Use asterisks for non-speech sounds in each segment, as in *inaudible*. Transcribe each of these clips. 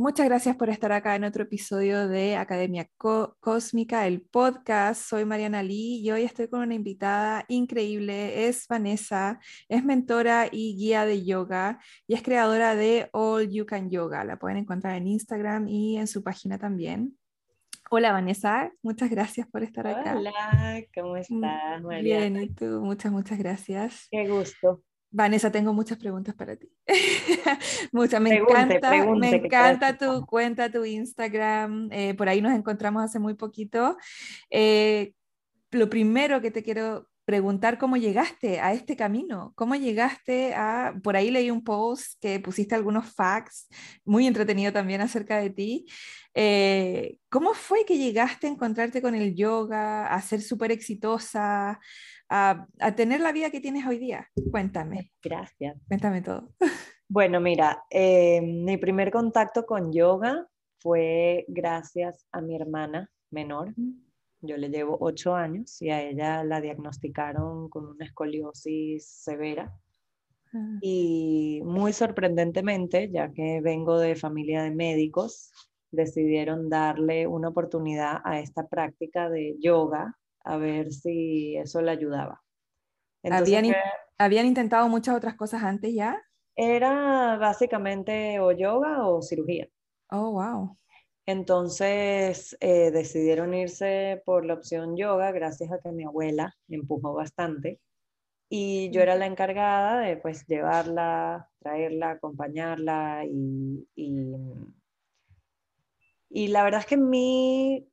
Muchas gracias por estar acá en otro episodio de Academia Cósmica, el podcast. Soy Mariana Lee y hoy estoy con una invitada increíble. Es Vanessa, es mentora y guía de yoga y es creadora de All You Can Yoga. La pueden encontrar en Instagram y en su página también. Hola Vanessa, muchas gracias por estar acá. Hola, ¿cómo estás? Bien, y tú, muchas, muchas gracias. Qué gusto. Vanessa, tengo muchas preguntas para ti. *laughs* muchas, me encanta, me encanta tu cuenta, tu Instagram. Eh, por ahí nos encontramos hace muy poquito. Eh, lo primero que te quiero preguntar cómo llegaste a este camino, cómo llegaste a, por ahí leí un post que pusiste algunos facts, muy entretenido también acerca de ti. Eh, ¿Cómo fue que llegaste a encontrarte con el yoga, a ser súper exitosa, a, tener la vida que tienes hoy día? Cuéntame. Gracias. Cuéntame todo. Bueno, mira, eh, mi primer contacto con yoga fue gracias a mi hermana menor. Yo le llevo ocho años y a ella la diagnosticaron con una escoliosis severa. Ah. Y muy sorprendentemente, ya que vengo de familia de médicos, decidieron darle una oportunidad a esta práctica de yoga a ver si eso le ayudaba. ¿Habían, ¿Habían intentado muchas otras cosas antes ya? Era básicamente o yoga o cirugía. Oh, wow. Entonces eh, decidieron irse por la opción yoga gracias a que mi abuela me empujó bastante y yo era la encargada de pues llevarla, traerla, acompañarla y, y, la verdad es que mi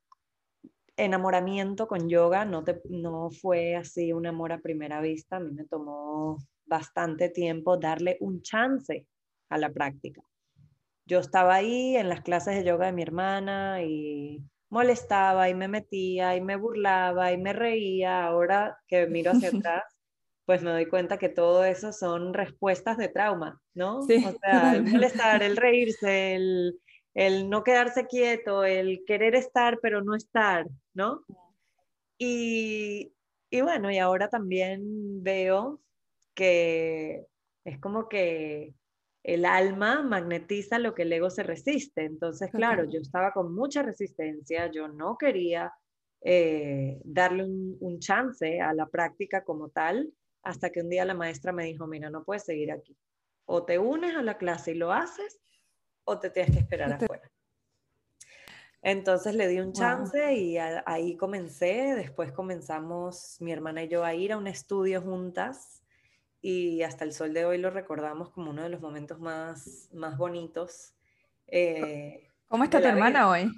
enamoramiento con yoga no, no fue así un amor a primera vista, a mí me tomó bastante tiempo darle un chance a la práctica yo estaba ahí en las clases de yoga de mi hermana y molestaba y me metía y me burlaba y me reía. Ahora que miro hacia *laughs* atrás, pues me doy cuenta que todo eso son respuestas de trauma, ¿no? Sí. O sea, el molestar, el reírse, el, el no quedarse quieto, el querer estar pero no estar, ¿no? Y, y bueno, y ahora también veo que es como que el alma magnetiza lo que el ego se resiste. Entonces, claro, yo estaba con mucha resistencia, yo no quería eh, darle un, chance a la práctica como tal, hasta que un día la maestra me dijo, mira, no puedes seguir aquí. O te unes a la clase y lo haces, o te tienes que esperar afuera. Entonces le di un chance y ahí comencé. Después comenzamos mi hermana y yo a ir a un estudio juntas y hasta el sol de hoy lo recordamos como uno de los momentos más, más bonitos. Eh, ¿Cómo está tu hermana hoy?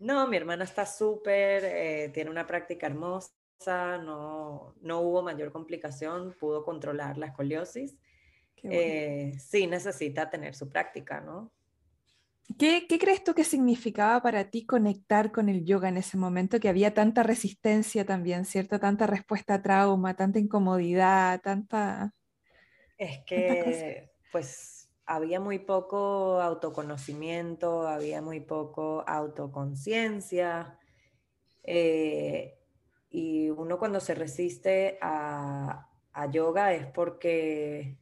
No, mi hermana está súper, eh, tiene una práctica hermosa, no, no hubo mayor complicación, pudo controlar la escoliosis. Eh, sí necesita tener su práctica, ¿no? ¿Qué, ¿Qué, crees tú que significaba para ti conectar con el yoga en ese momento? Que había tanta resistencia también, ¿cierto? Tanta respuesta a trauma, tanta incomodidad, tanta... Es que, pues, había muy poco autoconocimiento, había muy poco autoconciencia. Eh, y uno cuando se resiste a, a yoga es porque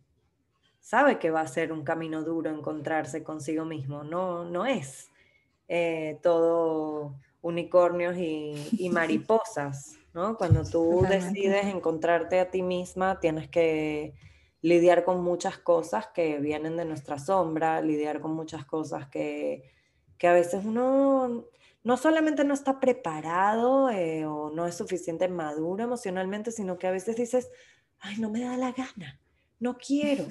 sabe que va a ser un camino duro encontrarse consigo mismo, no, no es eh, todo unicornios y, *laughs* mariposas, ¿no? Cuando tú decides encontrarte a ti misma, tienes que lidiar con muchas cosas que vienen de nuestra sombra, lidiar con muchas cosas que, que a veces uno no solamente no está preparado eh, o no es suficiente maduro emocionalmente, sino que a veces dices, ay, no me da la gana no quiero,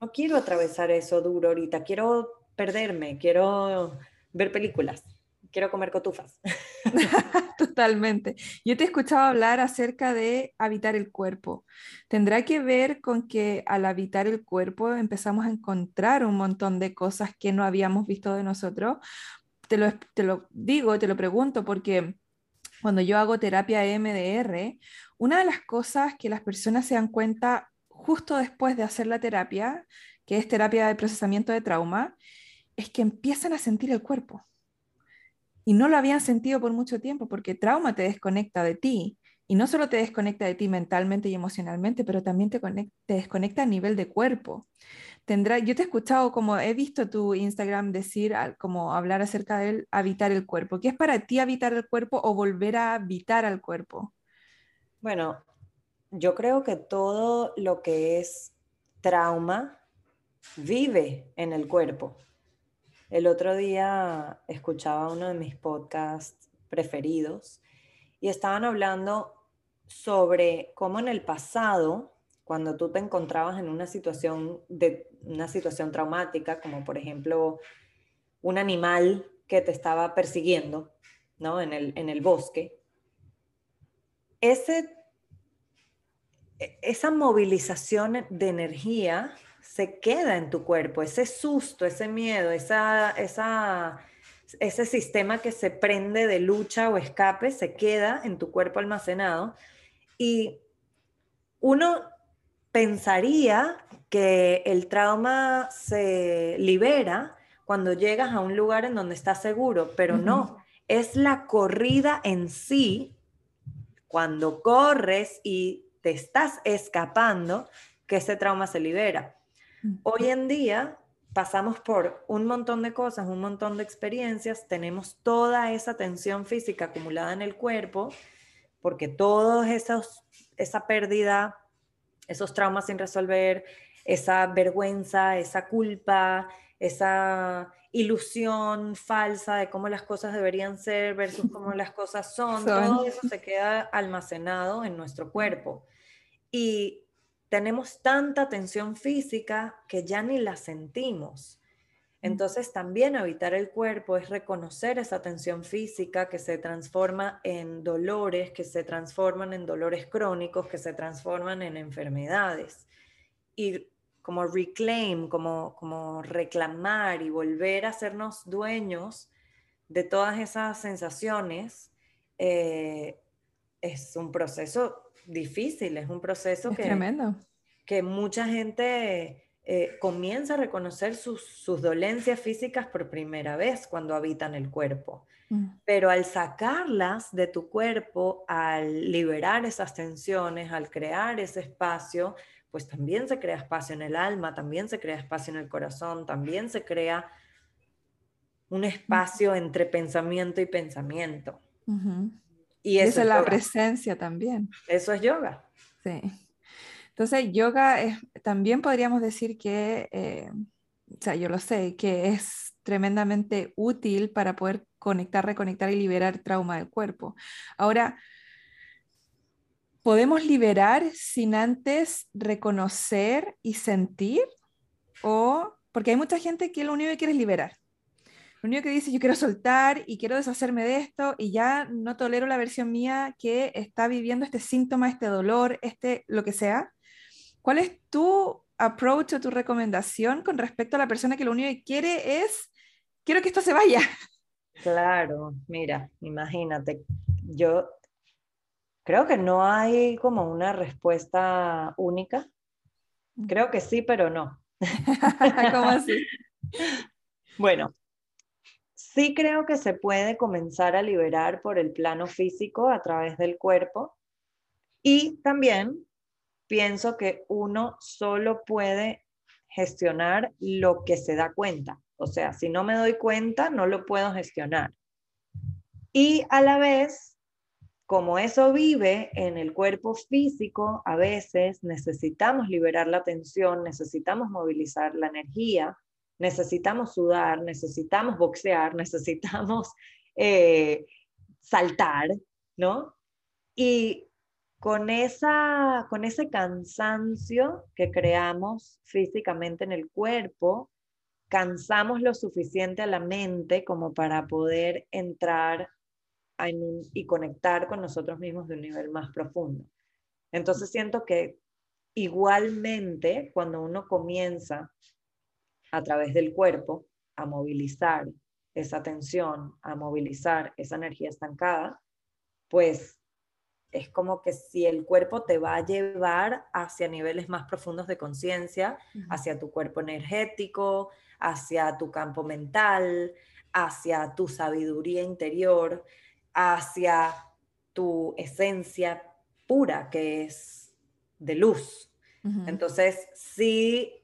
no quiero atravesar eso duro ahorita, quiero perderme, quiero ver películas, quiero comer cotufas. *laughs* Totalmente. Yo te he escuchado hablar acerca de habitar el cuerpo. ¿Tendrá que ver con que al habitar el cuerpo empezamos a encontrar un montón de cosas que no habíamos visto de nosotros? Te lo, te lo digo, te lo pregunto porque cuando yo hago terapia MDR, una de las cosas que las personas se dan cuenta justo después de hacer la terapia, que es terapia de procesamiento de trauma, es que empiezan a sentir el cuerpo. Y no lo habían sentido por mucho tiempo, porque trauma te desconecta de ti. Y no solo te desconecta de ti mentalmente y emocionalmente, pero también te, desconecta a nivel de cuerpo. Tendrá, yo te he escuchado, como he visto tu Instagram decir, como hablar acerca de habitar el cuerpo. ¿Qué es para ti habitar el cuerpo o volver a habitar al cuerpo? Bueno, yo creo que todo lo que es trauma vive en el cuerpo. El otro día escuchaba uno de mis podcasts preferidos y estaban hablando sobre cómo en el pasado, cuando tú te encontrabas en una situación de una situación traumática, como por ejemplo un animal que te estaba persiguiendo, ¿no? En el, en el bosque, ese, esa movilización de energía se queda en tu cuerpo, ese susto, ese miedo, esa, esa, ese sistema que se prende de lucha o escape, se queda en tu cuerpo almacenado. Y uno pensaría que el trauma se libera cuando llegas a un lugar en donde estás seguro, pero no, es la corrida en sí, cuando corres y te estás escapando, que ese trauma se libera. Hoy en día pasamos por un montón de cosas, un montón de experiencias, tenemos toda esa tensión física acumulada en el cuerpo, porque todos esos, esa pérdida, esos traumas sin resolver, esa vergüenza, esa culpa, esa ilusión falsa de cómo las cosas deberían ser versus cómo las cosas son, *laughs* todo eso se queda almacenado en nuestro cuerpo. Y tenemos tanta tensión física que ya ni la sentimos. Mm. Entonces también habitar el cuerpo es reconocer esa tensión física que se transforma en dolores, que se transforman en dolores crónicos, que se transforman en enfermedades. Y como reclaim, como, como reclamar y volver a hacernos dueños de todas esas sensaciones, eh, es un proceso difícil, es un proceso que, que mucha gente eh, comienza a reconocer sus, sus, dolencias físicas por primera vez cuando habitan el cuerpo. Mm. Pero al sacarlas de tu cuerpo, al liberar esas tensiones, al crear ese espacio, pues también se crea espacio en el alma, también se crea espacio en el corazón, también se crea un espacio entre pensamiento y pensamiento. Y eso es la presencia también. Eso es yoga. Sí. Entonces, yoga es, también podríamos decir que, eh, o sea, yo lo sé, que es tremendamente útil para poder conectar, reconectar y liberar trauma del cuerpo. Ahora, ¿podemos liberar sin antes reconocer y sentir? O, porque hay mucha gente que lo único que quiere es liberar. Lo único que dice, yo quiero soltar y quiero deshacerme de esto y ya no tolero la versión mía que está viviendo este síntoma, este dolor, este lo que sea. ¿Cuál es tu approach o tu recomendación con respecto a la persona que lo único que quiere es, quiero que esto se vaya? Claro, mira, imagínate, yo creo que no hay como una respuesta única. Creo que sí, pero no. *laughs* ¿Cómo así? *laughs* Bueno, Sí creo que se puede comenzar a liberar por el plano físico a través del cuerpo y también pienso que uno solo puede gestionar lo que se da cuenta. O sea, si no me doy cuenta, no lo puedo gestionar. Y a la vez, como eso vive en el cuerpo físico, a veces necesitamos liberar la tensión, necesitamos movilizar la energía necesitamos sudar, necesitamos boxear, *laughs* necesitamos eh, saltar, ¿no? Y con, esa, con ese cansancio que creamos físicamente en el cuerpo, cansamos lo suficiente a la mente como para poder entrar y conectar con nosotros mismos de un nivel más profundo. Entonces siento que igualmente cuando uno comienza a través del cuerpo a movilizar esa tensión, a movilizar esa energía estancada, pues es como que si el cuerpo te va a llevar hacia niveles más profundos de conciencia, hacia tu cuerpo energético, hacia tu campo mental, hacia tu sabiduría interior, hacia tu esencia pura, que es de luz. Entonces, sí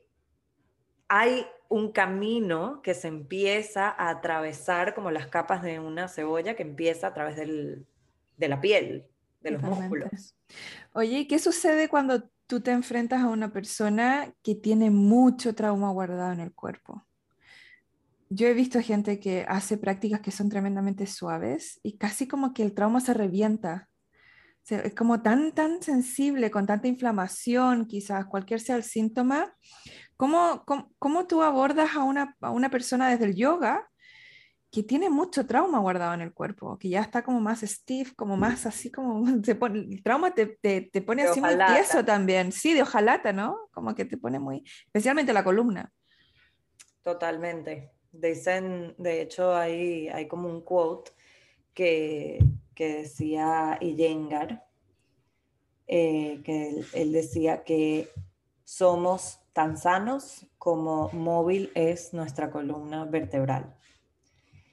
hay un camino que se empieza a atravesar como las capas de una cebolla que empieza a través de la piel, de los músculos. Oye, ¿qué sucede cuando tú te enfrentas a una persona que tiene mucho trauma guardado en el cuerpo? yo he visto gente que hace prácticas que son tremendamente suaves y casi como que el trauma se revienta. es como tan, tan sensible, con tanta inflamación, quizás cualquier sea el síntoma. ¿Cómo, cómo, tú abordas a una, a una persona desde el yoga que tiene mucho trauma guardado en el cuerpo, que ya está como más stiff, como más así como *laughs* se pone, el trauma te, te, te pone así muy tieso también, sí, de ojalata, ¿no? Como que te pone muy, especialmente la columna. Totalmente. Dicen, de hecho, hay, hay como un quote que, que decía Iyengar, eh, que él, decía que somos tan sanos como móvil es nuestra columna vertebral.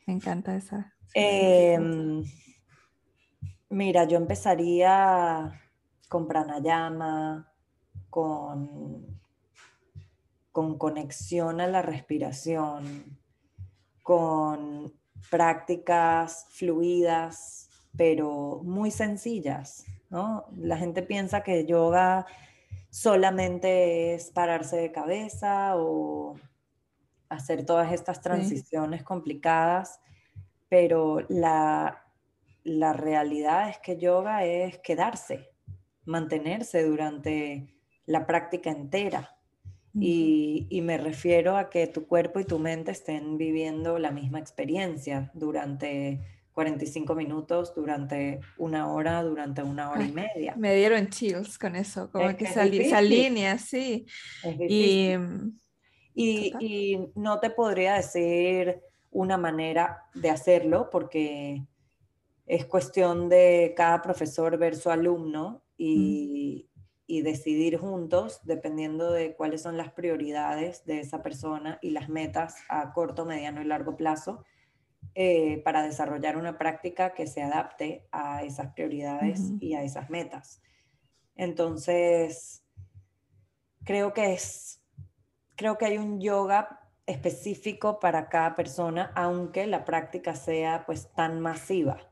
Me encanta esa. Em, mira, yo empezaría con pranayama, con, con conexión a la respiración, con prácticas fluidas, pero muy sencillas. ¿no? La gente piensa que yoga solamente es pararse de cabeza o hacer todas estas transiciones complicadas, pero la, la realidad es que yoga es quedarse, mantenerse durante la práctica entera. Y, me refiero a que tu cuerpo y tu mente estén viviendo la misma experiencia durante 45 minutos, durante una hora, durante una hora y media. Me dieron chills con eso, como que, esa línea, sí. y, y, y, no te podría decir una manera de hacerlo porque es cuestión de cada profesor ver su alumno y, y decidir juntos, dependiendo de cuáles son las prioridades de esa persona y las metas a corto, mediano y largo plazo, eh, para desarrollar una práctica que se adapte a esas prioridades y a esas metas. Entonces, creo que es, creo que hay un yoga específico para cada persona, aunque la práctica sea pues tan masiva.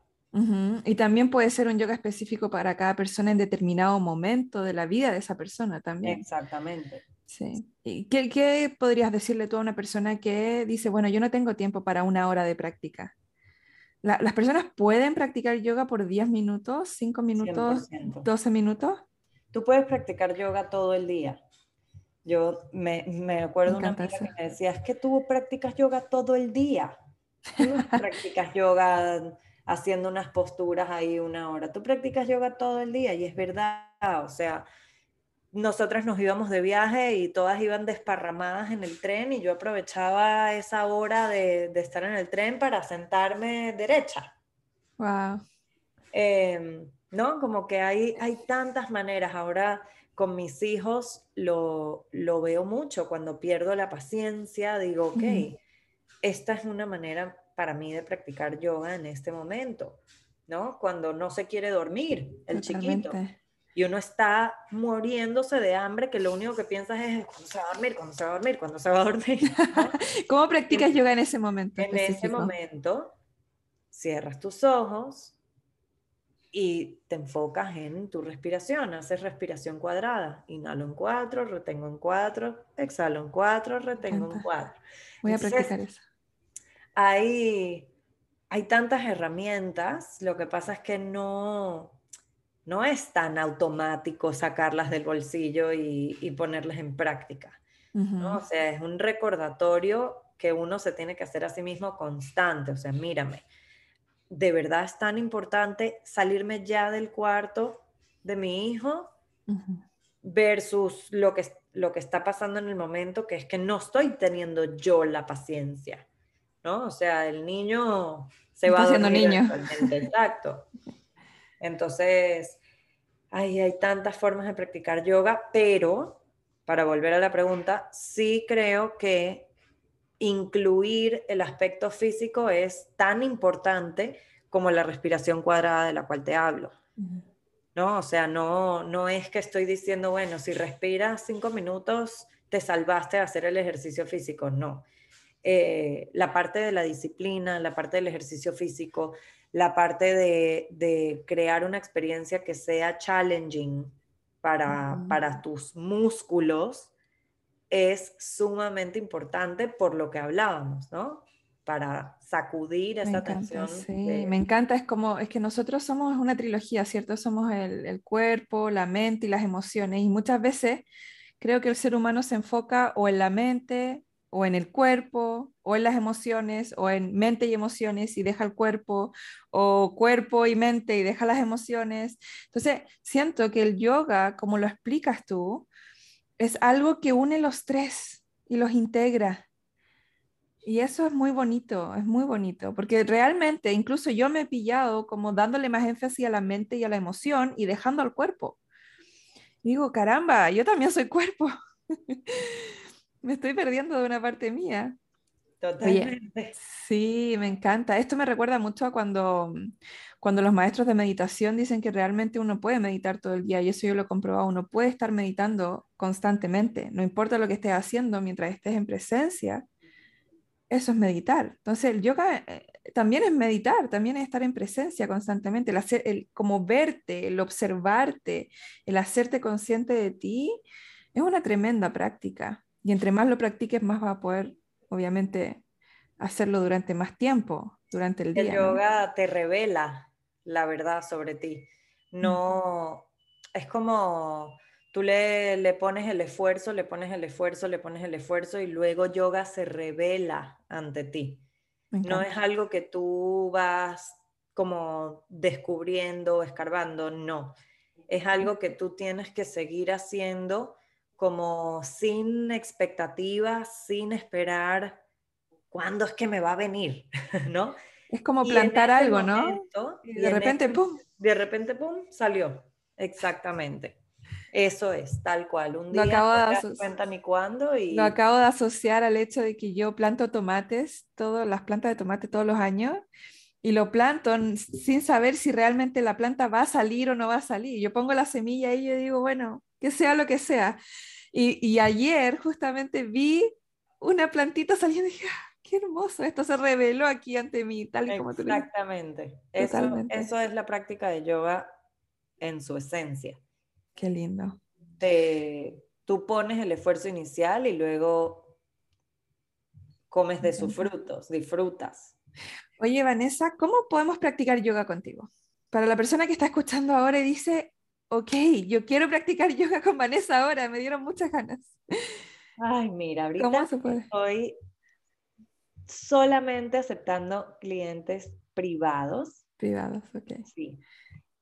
Y también puede ser un yoga específico para cada persona en determinado momento de la vida de esa persona también. Exactamente. Sí. ¿Y qué, qué, podrías decirle tú a una persona que dice, bueno, yo no tengo tiempo para una hora de práctica? ¿Las personas pueden practicar yoga por 10 minutos, 5 minutos, 12 minutos? Tú puedes practicar yoga todo el día. Yo me, me acuerdo una amiga que me decía, es que tú practicas yoga todo el día. Tú *laughs* practicas yoga haciendo unas posturas ahí una hora. Tú practicas yoga todo el día y es verdad, o sea, nosotras nos íbamos de viaje y todas iban desparramadas en el tren y yo aprovechaba esa hora de, estar en el tren para sentarme derecha. Wow. Em, ¿No? Como que hay, hay tantas maneras. Ahora con mis hijos lo, lo veo mucho. Cuando pierdo la paciencia, digo, ok, esta es una manera para mí de practicar yoga en este momento, ¿no? Cuando no se quiere dormir el chiquito y uno está muriéndose de hambre que lo único que piensas es cuándo se va a dormir, cuándo se va a dormir, cuándo se va a dormir. *laughs* ¿Cómo practicas yoga en ese momento? En ese momento cierras tus ojos y te enfocas en tu respiración, haces respiración cuadrada, inhalo en cuatro, retengo en cuatro, exhalo en cuatro, retengo en cuatro. Voy a practicar eso hay, hay tantas herramientas, lo que pasa es que no, no es tan automático sacarlas del bolsillo y, y ponerlas en práctica. ¿no? O sea, es un recordatorio que uno se tiene que hacer a sí mismo constante, o sea, mírame, de verdad es tan importante salirme ya del cuarto de mi hijo versus lo que, lo que está pasando en el momento, que es que no estoy teniendo yo la paciencia, ¿no? O sea, el niño se va a niño. Exacto. *laughs* Entonces, hay tantas formas de practicar yoga, pero para volver a la pregunta, sí creo que incluir el aspecto físico es tan importante como la respiración cuadrada de la cual te hablo. ¿No? O sea, no, no es que estoy diciendo, bueno, si respiras cinco minutos, te salvaste de hacer el ejercicio físico. No. Eh, la parte de la disciplina, la parte del ejercicio físico, la parte de, de crear una experiencia que sea challenging para, para tus músculos, es sumamente importante por lo que hablábamos, ¿no? Para sacudir esa tensión. Sí, me encanta, es como, es que nosotros somos una trilogía, ¿cierto? Somos el, el, cuerpo, la mente y las emociones, y muchas veces creo que el ser humano se enfoca o en la mente, o en el cuerpo, o en las emociones, o en mente y emociones y deja el cuerpo, o cuerpo y mente y deja las emociones. Entonces, siento que el yoga, como lo explicas tú, es algo que une los tres y los integra. Y eso es muy bonito, es muy bonito, porque realmente incluso yo me he pillado como dándole más énfasis a la mente y a la emoción y dejando al cuerpo. digo, caramba, yo también soy cuerpo. *laughs* me estoy perdiendo de una parte mía. Totalmente. sí, me encanta. Esto me recuerda mucho a cuando, cuando los maestros de meditación dicen que realmente uno puede meditar todo el día, y eso yo lo he comprobado, uno puede estar meditando constantemente, no importa lo que estés haciendo mientras estés en presencia, eso es meditar. Entonces el yoga eh, también es meditar, también es estar en presencia constantemente, el, hacer, el como verte, el observarte, el hacerte consciente de ti, es una tremenda práctica. Y entre más lo practiques, más vas a poder obviamente hacerlo durante más tiempo, durante el día. El yoga te revela la verdad sobre ti. No, es como tú le, le, pones el esfuerzo, le pones el esfuerzo, le pones el esfuerzo y luego yoga se revela ante ti. No es algo que tú vas como descubriendo, escarbando, no. Es algo que tú tienes que seguir haciendo como sin expectativas, sin esperar cuándo es que me va a venir, *laughs* ¿no? Es como plantar algo, ¿no? y de repente, ¡pum! De repente, ¡pum! salió. Exactamente. Eso es, tal cual. Un día no de cuenta ni cuándo y... Lo acabo de asociar al hecho de que yo planto tomates, todas las plantas de tomate todos los años, y lo planto sin saber si realmente la planta va a salir o no va a salir. Yo pongo la semilla y yo digo, bueno, que sea lo que sea. Y, ayer justamente vi una plantita saliendo y dije, ah, qué hermoso, esto se reveló aquí ante mí, tal y como tú Exactamente. Eso, eso es la práctica de yoga en su esencia. Qué lindo. Te, tú pones el esfuerzo inicial y luego comes de sus frutos, disfrutas. Oye, Vanessa, ¿cómo podemos practicar yoga contigo? Para la persona que está escuchando ahora y dice, ok, yo quiero practicar yoga con Vanessa ahora, me dieron muchas ganas. Ay, mira, ahorita estoy solamente aceptando clientes privados. Privados, ok. Sí.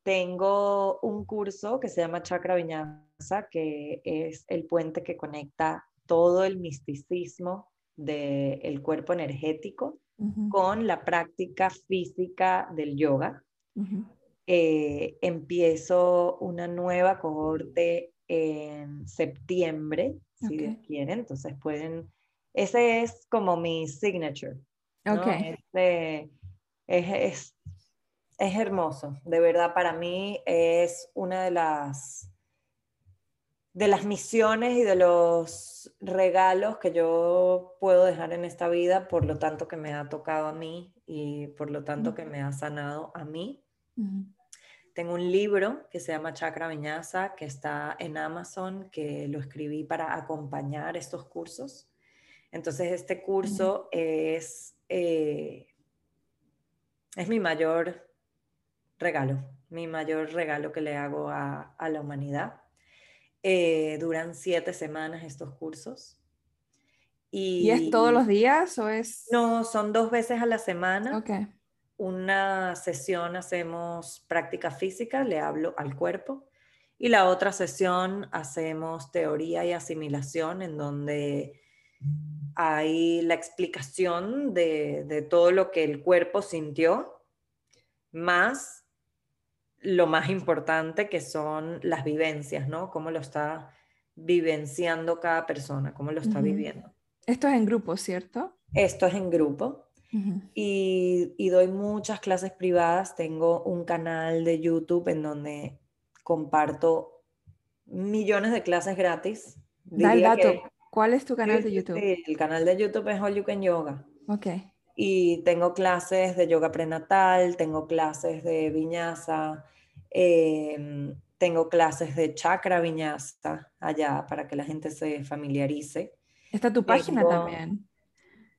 Tengo un curso que se llama Chakra Viñasa, que es el puente que conecta todo el misticismo del cuerpo energético con la práctica física del yoga. Eh, empiezo una nueva cohorte en septiembre, si Dios quiere, entonces pueden, ese es como mi signature. Este, es, es, hermoso, de verdad para mí es una de las de las misiones y de los regalos que yo puedo dejar en esta vida, por lo tanto que me ha tocado a mí y por lo tanto que me ha sanado a mí. Tengo un libro que se llama Chakra Viñasa, que está en Amazon, que lo escribí para acompañar estos cursos. Entonces, este curso es, eh, es mi mayor regalo, mi mayor regalo que le hago a, la humanidad. Eh, duran siete semanas estos cursos Y, es todos los días o es...? No, son dos veces a la semana. Ok. Una sesión hacemos práctica física, le hablo al cuerpo, y la otra sesión hacemos teoría y asimilación, en donde hay la explicación de, de todo lo que el cuerpo sintió, más lo más importante que son las vivencias, ¿no? Cómo lo está vivenciando cada persona, cómo lo está viviendo. Esto es en grupo, ¿cierto? Esto es en grupo. y, y, doy muchas clases privadas. Tengo un canal de YouTube en donde comparto millones de clases gratis. Da el dato. ¿Cuál es tu canal de YouTube? el canal de YouTube es All You Can Yoga. Ok. Y tengo clases de yoga prenatal, tengo clases de viñasa, em, tengo clases de chakra viñasa allá para que la gente se familiarice. Está tu página también.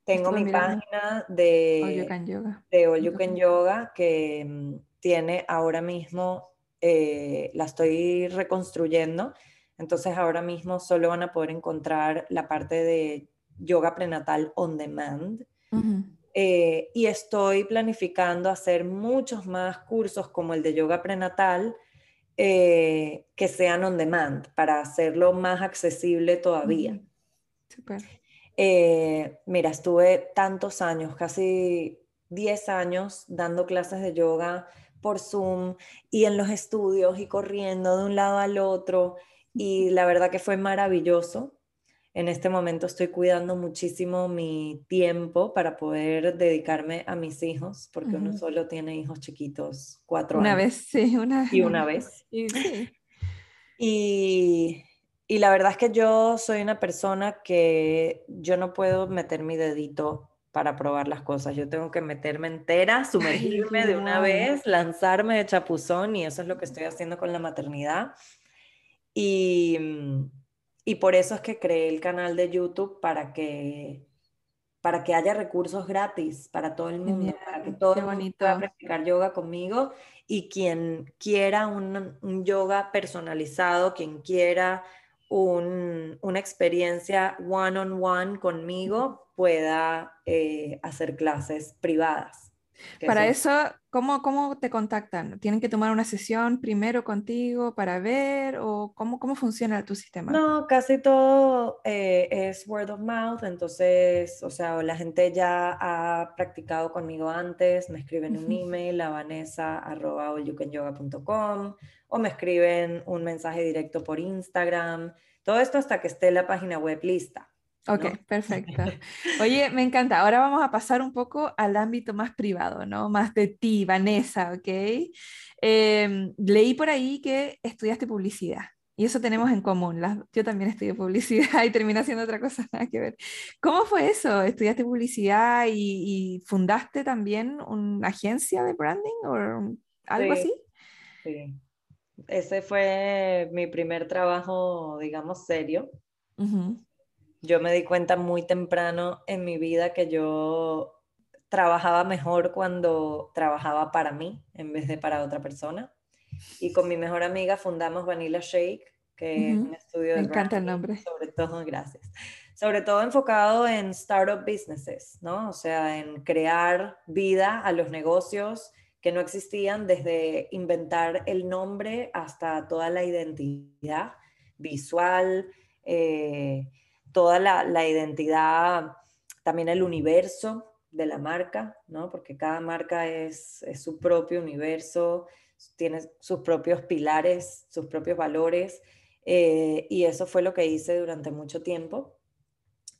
Tengo mi página de All You Can Yoga, de All You Can Yoga que em, tiene ahora mismo, eh, la estoy reconstruyendo entonces ahora mismo solo van a poder encontrar la parte de yoga prenatal on demand. Eh, y estoy planificando hacer muchos más cursos como el de yoga prenatal eh, que sean on demand para hacerlo más accesible todavía. Eh, mira, estuve tantos años, casi 10 años dando clases de yoga por Zoom y en los estudios y corriendo de un lado al otro y la verdad que fue maravilloso. En este momento estoy cuidando muchísimo mi tiempo para poder dedicarme a mis hijos, porque uno solo tiene hijos chiquitos, cuatro una años. Vez, sí, una Y una vez. *laughs* Y, y la verdad es que yo soy una persona que yo no puedo meter mi dedito para probar las cosas. Yo tengo que meterme entera, *laughs* sumergirme de una vez, lanzarme de chapuzón y eso es lo que estoy haciendo con la maternidad. Y, mm, y por eso es que creé el canal de YouTube para que, para que haya recursos gratis para todo el mundo, para que todo el mundo pueda practicar yoga conmigo y quien quiera un, un yoga personalizado, quien quiera un, una experiencia one-on-one -on -one conmigo, pueda eh, hacer clases privadas. Para eso, ¿cómo, ¿cómo te contactan? ¿Tienen que tomar una sesión primero contigo para ver o cómo, cómo funciona tu sistema? No, casi todo eh, es word of mouth, entonces, o sea, la gente ya ha practicado conmigo antes, me escriben un email a vanessa.com o me escriben un mensaje directo por Instagram, todo esto hasta que esté la página web lista. Ok, perfecto. *laughs* Oye, me encanta. Ahora vamos a pasar un poco al ámbito más privado, ¿no? Más de ti, Vanessa, ¿ok? Em, leí por ahí que estudiaste publicidad y eso tenemos en común. yo también estudié publicidad *laughs* y terminé haciendo otra cosa, *laughs* nada que ver. ¿Cómo fue eso? ¿Estudiaste publicidad y, fundaste también una agencia de branding o algo así? Sí. Ese fue mi primer trabajo, digamos, serio. Uh yo me di cuenta muy temprano en mi vida que yo trabajaba mejor cuando trabajaba para mí en vez de para otra persona. Y con mi mejor amiga fundamos Vanilla Shake, que es un estudio de... Me encanta el nombre. Sobre todo, gracias. Sobre todo enfocado en startup businesses, ¿no? O sea, en crear vida a los negocios que no existían, desde inventar el nombre hasta toda la identidad visual, eh, toda la, identidad, también el universo de la marca, ¿no? Porque cada marca es, su propio universo, tiene sus propios pilares, sus propios valores, eh, y eso fue lo que hice durante mucho tiempo.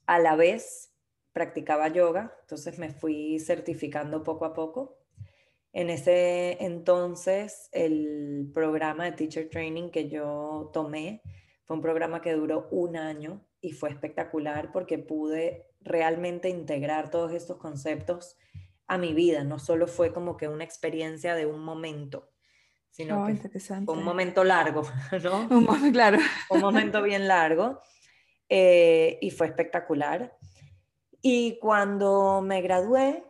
A la vez practicaba yoga, entonces me fui certificando poco a poco. En ese entonces, el programa de Teacher Training que yo tomé fue un programa que duró un año y fue espectacular porque pude realmente integrar todos estos conceptos a mi vida. No solo fue como que una experiencia de un momento, sino oh, que fue un momento largo, *laughs* ¿no? Un momento, claro. Un momento bien largo eh, y fue espectacular. Y cuando me gradué,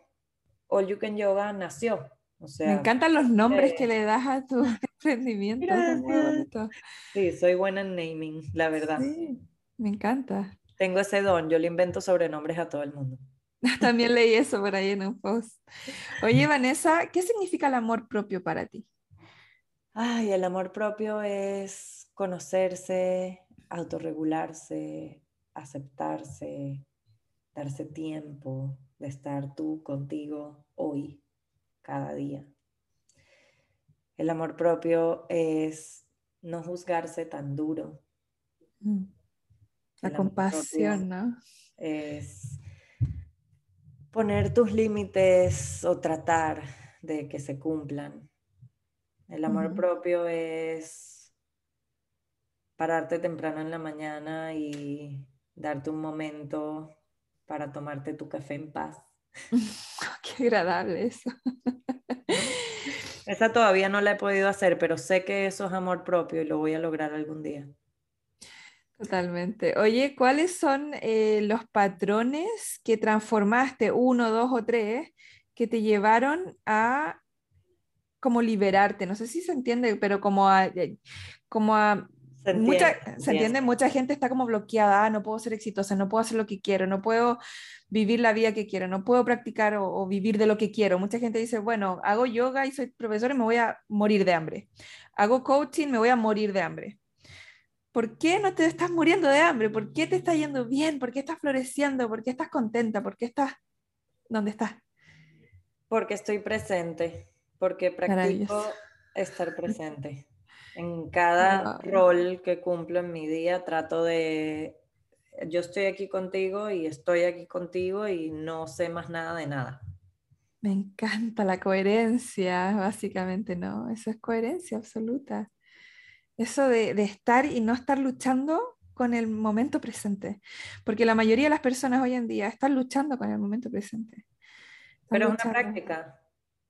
All You Can Yoga nació. O sea, me encantan los nombres que le das a tu *laughs* emprendimiento. Sí, soy buena en naming, la verdad. Sí. Me encanta. Tengo ese don, yo le invento sobrenombres a todo el mundo. *laughs* También leí eso por ahí en un post. Oye, *laughs* Vanessa, ¿qué significa el amor propio para ti? Ay, el amor propio es conocerse, autorregularse, aceptarse, darse tiempo de estar tú contigo hoy, cada día. El amor propio es no juzgarse tan duro. Mm. La compasión, ¿no? Es poner tus límites o tratar de que se cumplan. El amor propio es pararte temprano en la mañana y darte un momento para tomarte tu café en paz. *laughs* Qué agradable eso. Esa todavía no la he podido hacer, pero sé que eso es amor propio y lo voy a lograr algún día. Totalmente. Oye, ¿cuáles son eh, los patrones que transformaste, uno, dos o tres, que te llevaron a como liberarte? No sé si se entiende, pero como a, eh, como a se entiende, mucha, se entiende, mucha gente está como bloqueada, ah, no puedo ser exitosa, no puedo hacer lo que quiero, no puedo vivir la vida que quiero, no puedo practicar o, vivir de lo que quiero. Mucha gente dice, bueno, hago yoga y soy profesor y me voy a morir de hambre. Hago coaching, me voy a morir de hambre. ¿Por qué no te estás muriendo de hambre? ¿Por qué te está yendo bien? ¿Por qué estás floreciendo? ¿Por qué estás contenta? ¿Por qué estás donde estás? Porque estoy presente, porque practico estar presente. En cada rol que cumplo en mi día trato de, yo estoy aquí contigo y estoy aquí contigo y no sé más nada de nada. Me encanta la coherencia, básicamente, ¿no? Eso es coherencia absoluta. Eso de, estar y no estar luchando con el momento presente. Porque la mayoría de las personas hoy en día están luchando con el momento presente. Pero es una práctica.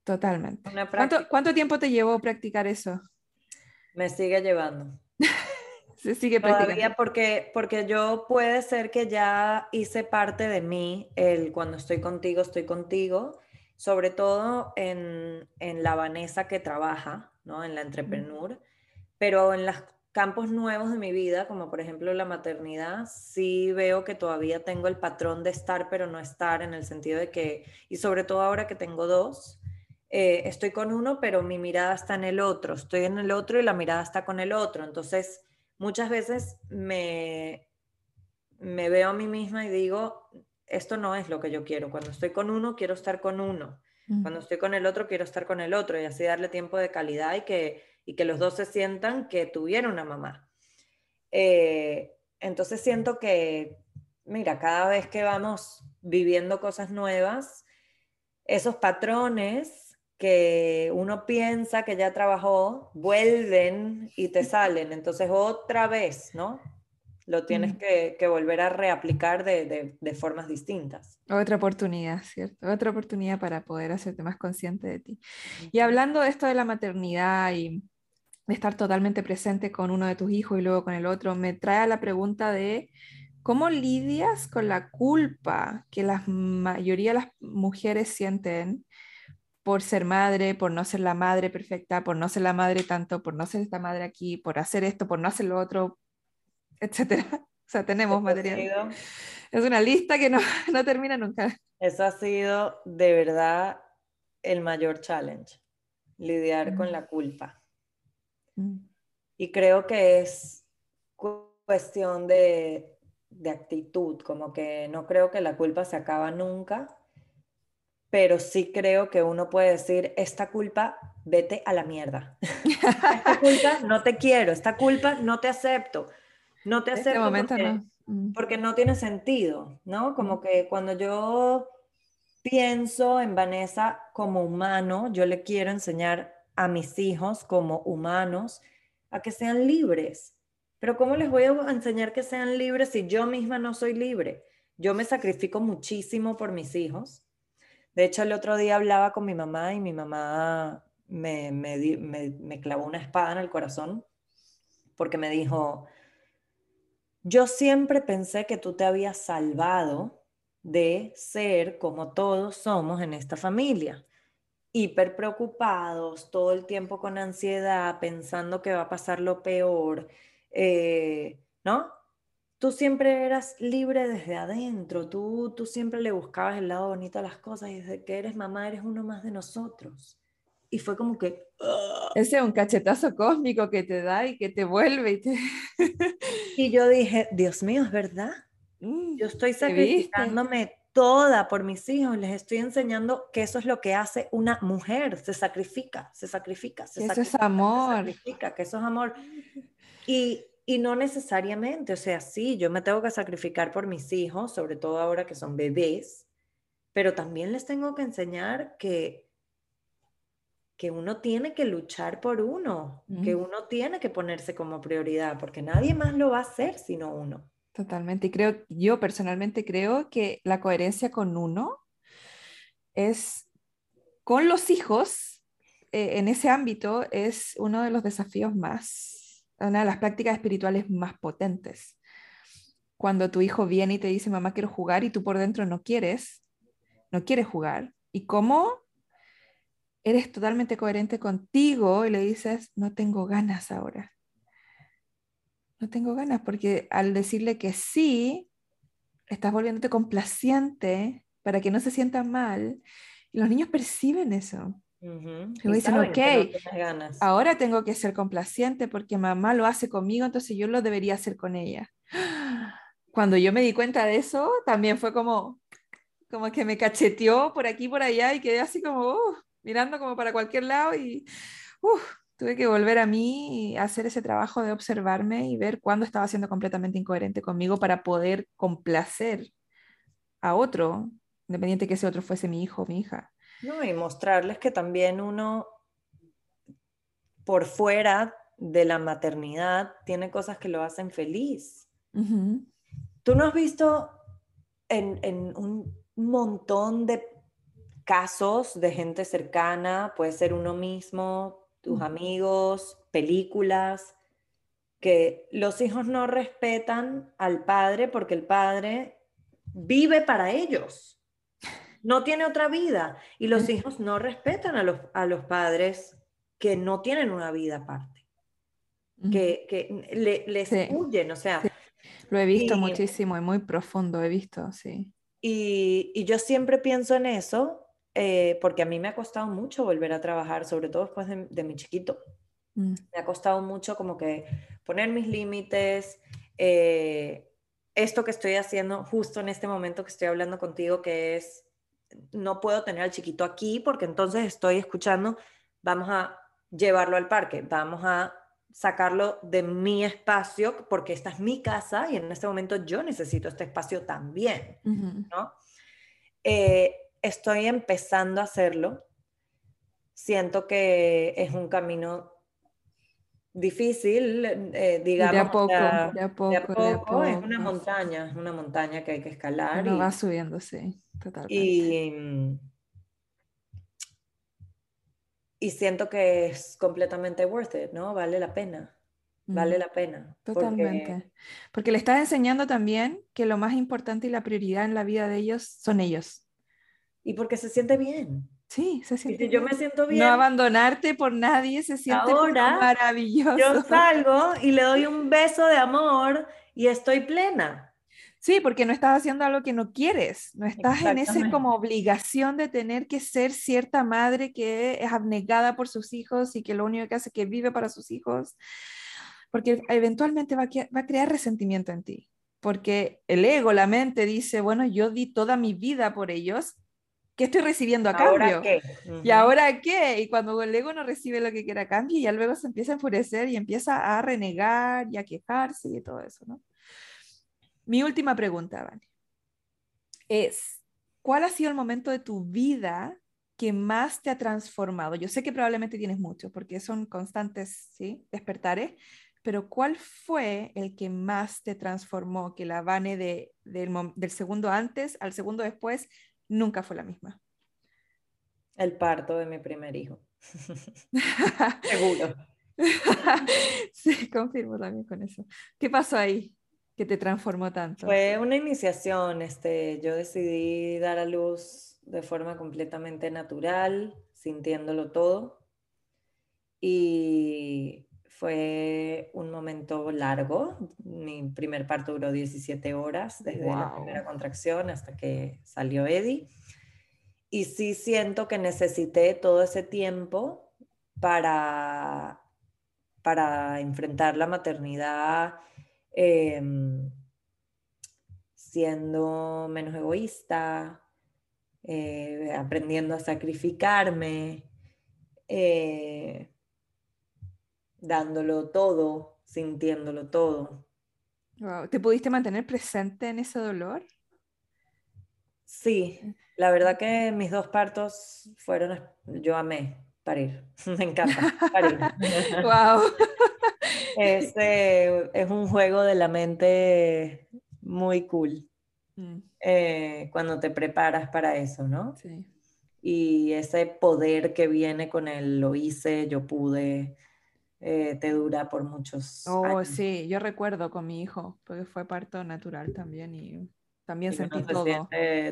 Totalmente. ¿Cuánto, tiempo te llevó practicar eso? Me sigue llevando. *laughs* Se sigue Todavía porque, porque yo puede ser que ya hice parte de mí el cuando estoy contigo, estoy contigo, sobre todo en, en la Vanessa que trabaja, ¿no? En la entrepreneur, pero en los campos nuevos de mi vida, como por ejemplo la maternidad, sí veo que todavía tengo el patrón de estar pero no estar en el sentido de que, y sobre todo ahora que tengo dos, eh, estoy con uno, pero mi mirada está en el otro, estoy en el otro y la mirada está con el otro. Entonces, muchas veces me, me veo a mí misma y digo, esto no es lo que yo quiero. Cuando estoy con uno, quiero estar con uno. Cuando estoy con el otro, quiero estar con el otro y así darle tiempo de calidad y que, y que los dos se sientan que tuvieron una mamá. Eh, entonces siento que, mira, cada vez que vamos viviendo cosas nuevas, esos patrones que uno piensa que ya trabajó, vuelven y te salen. Entonces otra vez, ¿no? Lo tienes que, volver a reaplicar de, formas distintas. Otra oportunidad, ¿cierto? Otra oportunidad para poder hacerte más consciente de ti. Y hablando de esto de la maternidad y de estar totalmente presente con uno de tus hijos y luego con el otro, me trae la pregunta de cómo lidias con la culpa que la mayoría de las mujeres sienten por ser madre, por no ser la madre perfecta, por no ser la madre tanto, por no ser esta madre aquí, por hacer esto, por no hacer lo otro, etcétera. *laughs* O sea, tenemos material. es una lista que no, *laughs* no termina nunca. Eso ha sido de verdad el mayor challenge, lidiar con mm. la culpa. Mm. Y creo que es cuestión de, de actitud, como que no creo que la culpa se acaba nunca, pero sí creo que uno puede decir, esta culpa, vete a la mierda. esta culpa, no te quiero, esta culpa, no te acepto. No te este acepto porque, mm. porque, no tiene sentido, ¿no? Como que cuando yo pienso en Vanessa como humano, yo le quiero enseñar a mis hijos como humanos a que sean libres. Pero ¿cómo les voy a enseñar que sean libres si yo misma no soy libre? Yo me sacrifico muchísimo por mis hijos de hecho, el otro día hablaba con mi mamá y mi mamá me, me, clavó una espada en el corazón porque me dijo, yo siempre pensé que tú te habías salvado de ser como todos somos en esta familia, hiper preocupados, todo el tiempo con ansiedad, pensando que va a pasar lo peor, eh, ¿no? tú siempre eras libre desde adentro, tú, tú siempre le buscabas el lado bonito a las cosas y desde que eres mamá eres uno más de nosotros. Y fue como que... Ese es un cachetazo cósmico que te da y que te vuelve. Y, te... *laughs* y yo dije, Dios mío, es verdad. Mm, yo estoy sacrificándome toda por mis hijos, les estoy enseñando que eso es lo que hace una mujer, se sacrifica, se sacrifica, se sacrifica. Eso es amor. Se sacrifica, que eso es amor. Y, y no necesariamente, o sea, sí, yo me tengo que sacrificar por mis hijos, sobre todo ahora que son bebés, pero también les tengo que enseñar que, que uno tiene que luchar por uno, que uno tiene que ponerse como prioridad, porque nadie más lo va a hacer sino uno. Totalmente. Y creo, yo personalmente creo que la coherencia con uno es con los hijos, eh, en ese ámbito, es uno de los desafíos más, una de las prácticas espirituales más potentes. Cuando tu hijo viene y te dice, mamá, quiero jugar, y tú por dentro no quieres, no quieres jugar. ¿Y cómo eres totalmente coherente contigo y le dices, no tengo ganas ahora? No tengo ganas, porque al decirle que sí, estás volviéndote complaciente para que no se sienta mal. Y los niños perciben eso. Y dicen, ok, ahora tengo que ser complaciente porque mamá lo hace conmigo, entonces yo lo debería hacer con ella. *gasps* Cuando yo me di cuenta de eso, también fue como, como que me cacheteó por aquí, por allá y quedé así como uh, mirando como para cualquier lado y uh, tuve que volver a mí y hacer ese trabajo de observarme y ver cuándo estaba siendo completamente incoherente conmigo para poder complacer a otro, independiente que ese otro fuese mi hijo o mi hija. No, y mostrarles que también uno por fuera de la maternidad tiene cosas que lo hacen feliz. Tú no has visto en, en un montón de casos de gente cercana, puede ser uno mismo, tus amigos, películas, que los hijos no respetan al padre porque el padre vive para ellos, no tiene otra vida. Y los hijos no respetan a los, a los padres que no tienen una vida aparte, que, que le, les huyen, o sea. Lo he visto muchísimo y muy profundo, he visto, sí. Y, y yo siempre pienso en eso eh, porque a mí me ha costado mucho volver a trabajar, sobre todo después de, mi chiquito. Mm. Me ha costado mucho como que poner mis límites, eh, esto que estoy haciendo justo en este momento que estoy hablando contigo, que es, no puedo tener al chiquito aquí porque entonces estoy escuchando, vamos a llevarlo al parque, vamos a sacarlo de mi espacio porque esta es mi casa y en este momento yo necesito este espacio también, ¿no? Eh, estoy empezando a hacerlo. Siento que es un camino difícil, eh, digamos. De a poco, de a poco, Es una montaña, es una montaña que hay que escalar. y, va subiendo, sí, totalmente. Y, y siento que es completamente worth it, ¿no? Vale la pena. Vale la pena. Totalmente. Porque... porque le estás enseñando también que lo más importante y la prioridad en la vida de ellos son ellos y porque se siente bien. Sí, se siente. Y yo me siento bien. No abandonarte por nadie, se siente maravilloso. Yo *laughs* salgo y le doy un beso de amor y estoy plena. Sí, porque no estás haciendo algo que no quieres, no estás en esa como obligación de tener que ser cierta madre que es abnegada por sus hijos y que lo único que hace es que vive para sus hijos, porque eventualmente va a, va a crear resentimiento en ti, porque el ego, la mente dice, bueno, yo di toda mi vida por ellos, ¿qué estoy recibiendo a cambio? ¿Y ahora qué? Y cuando el ego no recibe lo que quiere a cambio, ya luego se empieza a enfurecer y empieza a renegar y a quejarse y todo eso, ¿no? Mi última pregunta, Vani, es, ¿cuál ha sido el momento de tu vida que más te ha transformado? Yo sé que probablemente tienes muchos, porque son constantes, ¿sí? Despertares, pero ¿cuál fue el que más te transformó? Que la Vane de, del, del segundo antes al segundo después nunca fue la misma. El parto de mi primer hijo. *laughs* *laughs* Seguro. *laughs* sí, confirmo también con eso. ¿Qué pasó ahí que te transformó tanto? Fue una iniciación. Este, yo decidí dar a luz de forma completamente natural, sintiéndolo todo. Y fue un momento largo. Mi primer parto duró 17 horas, desde la primera contracción hasta que salió Eddie. Y sí siento que necesité todo ese tiempo para, para enfrentar la maternidad em, siendo menos egoísta, eh, aprendiendo a sacrificarme. Eh, dándolo todo, sintiéndolo todo. ¿Te pudiste mantener presente en ese dolor? Sí, la verdad que mis dos partos fueron, yo amé parir, *laughs* me encanta parir. *laughs* wow. *laughs* Es, es un juego de la mente muy cool mm. eh, cuando te preparas para eso, ¿no? Sí. Y ese poder que viene con el lo hice, yo pude, eh, te dura por muchos oh, sí, yo recuerdo con mi hijo, porque fue parto natural también y también sentí todo.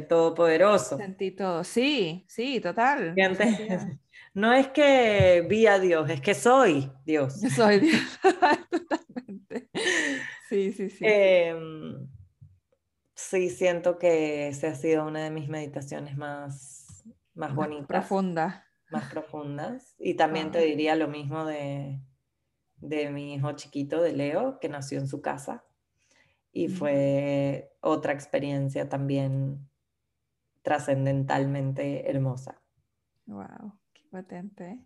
todopoderoso. Sentí todo, sí, sí, total. *laughs* No es que vi a Dios, es que soy Dios. *laughs* Soy Dios, *laughs* totalmente. Sí, sí, sí. Em, sí, siento que esa ha sido una de mis meditaciones más, más bonitas. Profundas. Más profundas. Y también te diría lo mismo de, de mi hijo chiquito, de Leo, que nació en su casa. Y fue otra experiencia también trascendentalmente hermosa. Wow, qué potente.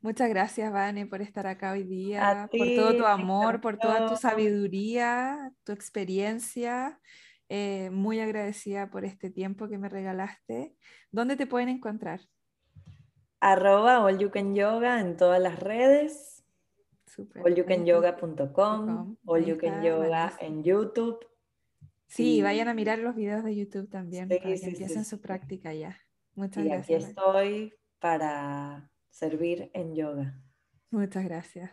Muchas gracias, Vane, por estar acá hoy día, por todo tu amor, por toda tu sabiduría, tu experiencia. Eh, muy agradecida por este tiempo que me regalaste. ¿Dónde te pueden encontrar? Arroba All You Can Yoga en todas las redes allyoucanyoga.com, All You Can Yoga en YouTube. Sí, vayan a mirar los videos de YouTube también para que empiecen su práctica ya. Muchas gracias. Aquí estoy para servir en yoga. Muchas gracias.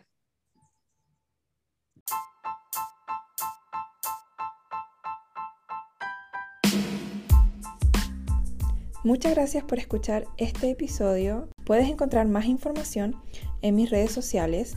Muchas gracias por escuchar este episodio. Puedes encontrar más información en mis redes sociales